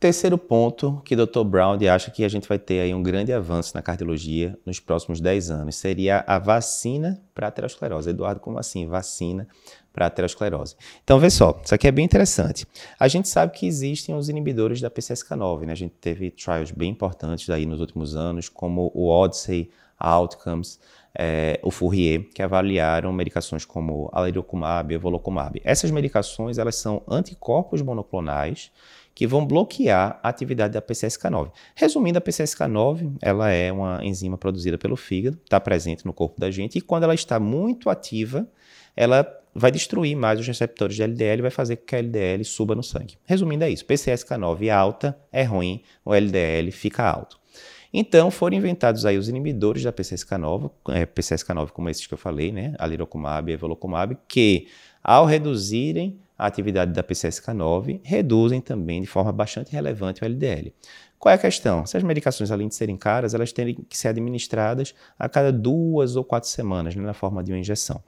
Terceiro ponto que o Dr. Brown acha que a gente vai ter aí um grande avanço na cardiologia nos próximos 10 anos seria a vacina para aterosclerose. Eduardo, como assim? Vacina para aterosclerose. Então, vê só, isso aqui é bem interessante. A gente sabe que existem os inibidores da PCSK9, né? A gente teve trials bem importantes aí nos últimos anos, como o Odyssey Outcomes, é, o Fourier, que avaliaram medicações como alirocumab e evolocumab. Essas medicações, elas são anticorpos monoclonais que vão bloquear a atividade da PCSK9. Resumindo, a PCSK9 ela é uma enzima produzida pelo fígado, está presente no corpo da gente, e quando ela está muito ativa, ela vai destruir mais os receptores de LDL e vai fazer com que a LDL suba no sangue. Resumindo, é isso. PCSK9 alta é ruim, o LDL fica alto. Então, foram inventados aí os inibidores da PCSK9, é, PCSK9 como esses que eu falei, né, alirocumab e evolocumab, que ao reduzirem a atividade da PCSK9 reduzem também de forma bastante relevante o LDL. Qual é a questão? Essas medicações, além de serem caras, elas têm que ser administradas a cada duas ou quatro semanas, né, na forma de uma injeção.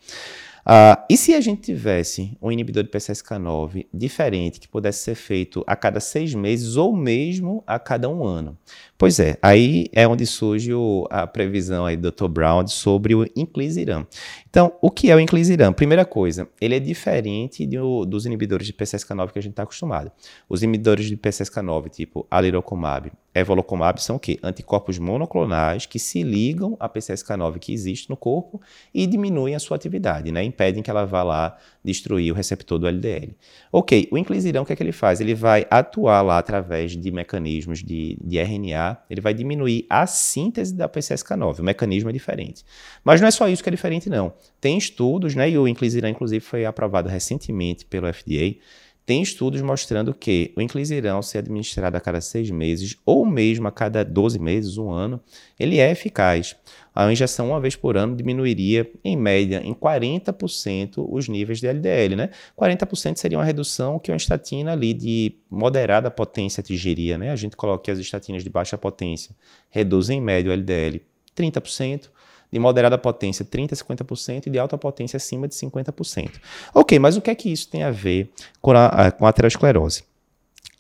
Uh, e se a gente tivesse um inibidor de PCSK9 diferente, que pudesse ser feito a cada seis meses ou mesmo a cada um ano? Pois é, aí é onde surge o, a previsão aí do Dr. Brown sobre o inclisiran. Então, o que é o inclisiran? Primeira coisa, ele é diferente do, dos inibidores de PCSK9 que a gente está acostumado. Os inibidores de PCSK9, tipo alirocumab, evolocumab, são o quê? Anticorpos monoclonais que se ligam à PCSK9 que existe no corpo e diminuem a sua atividade, né? impedem que ela vá lá destruir o receptor do LDL. Ok, o inclisirão, o que é que ele faz? Ele vai atuar lá através de mecanismos de, de RNA, ele vai diminuir a síntese da PCSK9, o mecanismo é diferente. Mas não é só isso que é diferente, não. Tem estudos, né, e o inclisirão, inclusive, foi aprovado recentemente pelo FDA, tem estudos mostrando que o inclisirão, se administrado a cada seis meses ou mesmo a cada 12 meses, um ano, ele é eficaz. A injeção uma vez por ano diminuiria, em média, em 40% os níveis de LDL. Né? 40% seria uma redução que uma estatina ali de moderada potência atingiria. Né? A gente coloca as estatinas de baixa potência reduzem em média o LDL 30%, de moderada potência 30% a 50% e de alta potência acima de 50%. Ok, mas o que é que isso tem a ver com a, com a aterosclerose?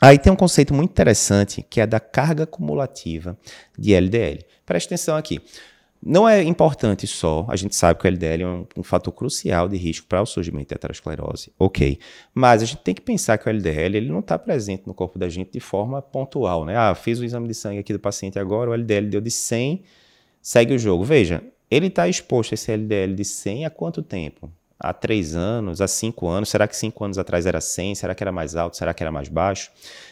Aí tem um conceito muito interessante que é da carga cumulativa de LDL. Preste atenção aqui. Não é importante só, a gente sabe que o LDL é um, um fator crucial de risco para o surgimento de aterosclerose, ok. Mas a gente tem que pensar que o LDL ele não está presente no corpo da gente de forma pontual, né? Ah, fiz o exame de sangue aqui do paciente agora, o LDL deu de 100, segue o jogo. Veja, ele está exposto a esse LDL de 100 há quanto tempo? Há 3 anos, há 5 anos? Será que 5 anos atrás era 100? Será que era mais alto? Será que era mais baixo?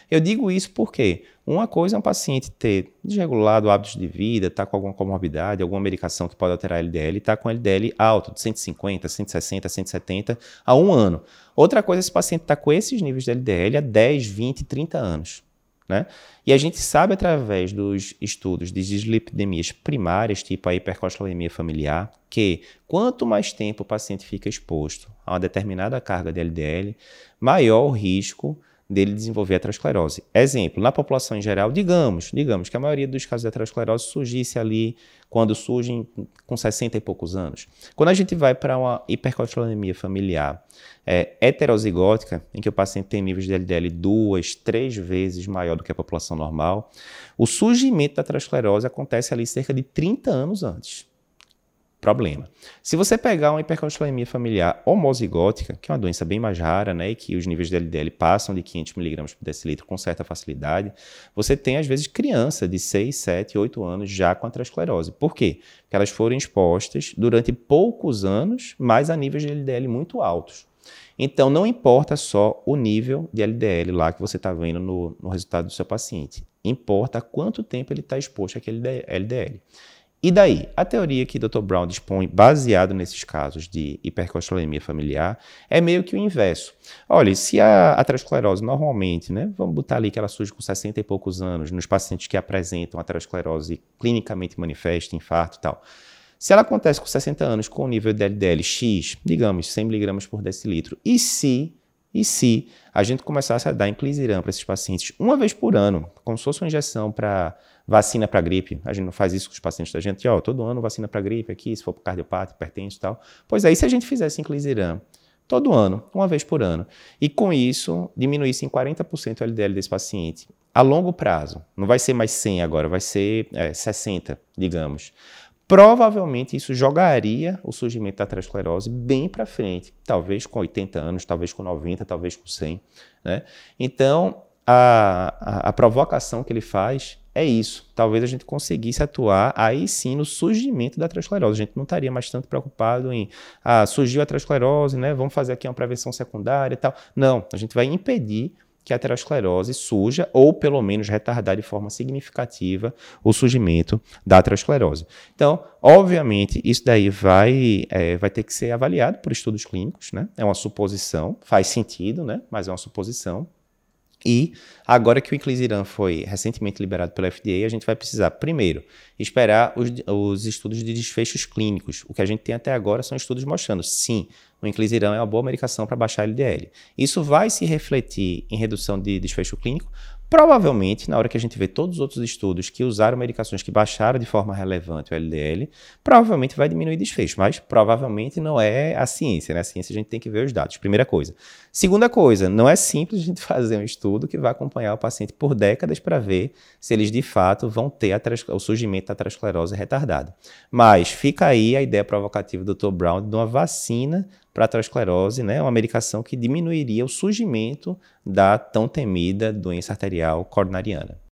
Eu digo isso porque uma coisa é um paciente ter desregulado hábitos de vida, estar tá com alguma comorbidade, alguma medicação que pode alterar LDL, e estar tá com LDL alto, de 150, 160, 170 há um ano. Outra coisa é esse paciente estar tá com esses níveis de LDL há 10, 20, 30 anos. Né? E a gente sabe através dos estudos de dislipidemias primárias, tipo a hipercolesterolemia familiar, que quanto mais tempo o paciente fica exposto a uma determinada carga de LDL, maior o risco dele desenvolver aterosclerose. Exemplo, na população em geral, digamos, digamos que a maioria dos casos de aterosclerose surgisse ali quando surgem com 60 e poucos anos. Quando a gente vai para uma hipercolesterolemia familiar é, heterozigótica, em que o paciente tem níveis de LDL duas, três vezes maior do que a população normal, o surgimento da aterosclerose acontece ali cerca de 30 anos antes problema. Se você pegar uma hipercolesterolemia familiar homozigótica, que é uma doença bem mais rara, né, e que os níveis de LDL passam de 500 mg por decilitro com certa facilidade, você tem às vezes criança de 6, 7, 8 anos já com aterosclerose. Por quê? Porque elas foram expostas durante poucos anos, mas a níveis de LDL muito altos. Então, não importa só o nível de LDL lá que você está vendo no, no resultado do seu paciente. Importa quanto tempo ele está exposto àquele LDL. E daí? A teoria que o Dr. Brown dispõe, baseado nesses casos de hipercolesterolemia familiar, é meio que o inverso. Olha, se a aterosclerose normalmente, né, vamos botar ali que ela surge com 60 e poucos anos, nos pacientes que apresentam aterosclerose clinicamente manifesta, infarto e tal. Se ela acontece com 60 anos com o nível de LDL X, digamos 100 mg por decilitro, e se e se a gente começasse a dar inclisiran para esses pacientes uma vez por ano, como se fosse uma injeção para vacina para gripe, a gente não faz isso com os pacientes da gente, ó, todo ano vacina para gripe aqui, se for para cardiopata, hipertenso e tal. Pois aí, se a gente fizesse inclisiran todo ano, uma vez por ano, e com isso diminuísse em 40% o LDL desse paciente, a longo prazo, não vai ser mais 100 agora, vai ser é, 60, digamos. Provavelmente isso jogaria o surgimento da aterosclerose bem para frente, talvez com 80 anos, talvez com 90, talvez com 100. Né? Então, a, a, a provocação que ele faz é isso. Talvez a gente conseguisse atuar aí sim no surgimento da aterosclerose. A gente não estaria mais tanto preocupado em, ah, surgiu a aterosclerose, né? Vamos fazer aqui uma prevenção secundária e tal. Não, a gente vai impedir que a aterosclerose surja ou pelo menos retardar de forma significativa o surgimento da aterosclerose. Então, obviamente, isso daí vai, é, vai ter que ser avaliado por estudos clínicos, né? É uma suposição, faz sentido, né? Mas é uma suposição. E agora que o inclisiran foi recentemente liberado pela FDA, a gente vai precisar, primeiro, esperar os, os, estudos de desfechos clínicos. O que a gente tem até agora são estudos mostrando, sim, o inclisiran é uma boa medicação para baixar LDL. Isso vai se refletir em redução de desfecho clínico, Provavelmente, na hora que a gente vê todos os outros estudos que usaram medicações que baixaram de forma relevante o LDL, provavelmente vai diminuir desfecho, mas provavelmente não é a ciência, né? A ciência a gente tem que ver os dados, primeira coisa. Segunda coisa, não é simples a gente fazer um estudo que vai acompanhar o paciente por décadas para ver se eles de fato vão ter o surgimento da aterosclerose retardada. Mas fica aí a ideia provocativa do Dr. Brown de uma vacina para a aterosclerose, né, uma medicação que diminuiria o surgimento da tão temida doença arterial coronariana.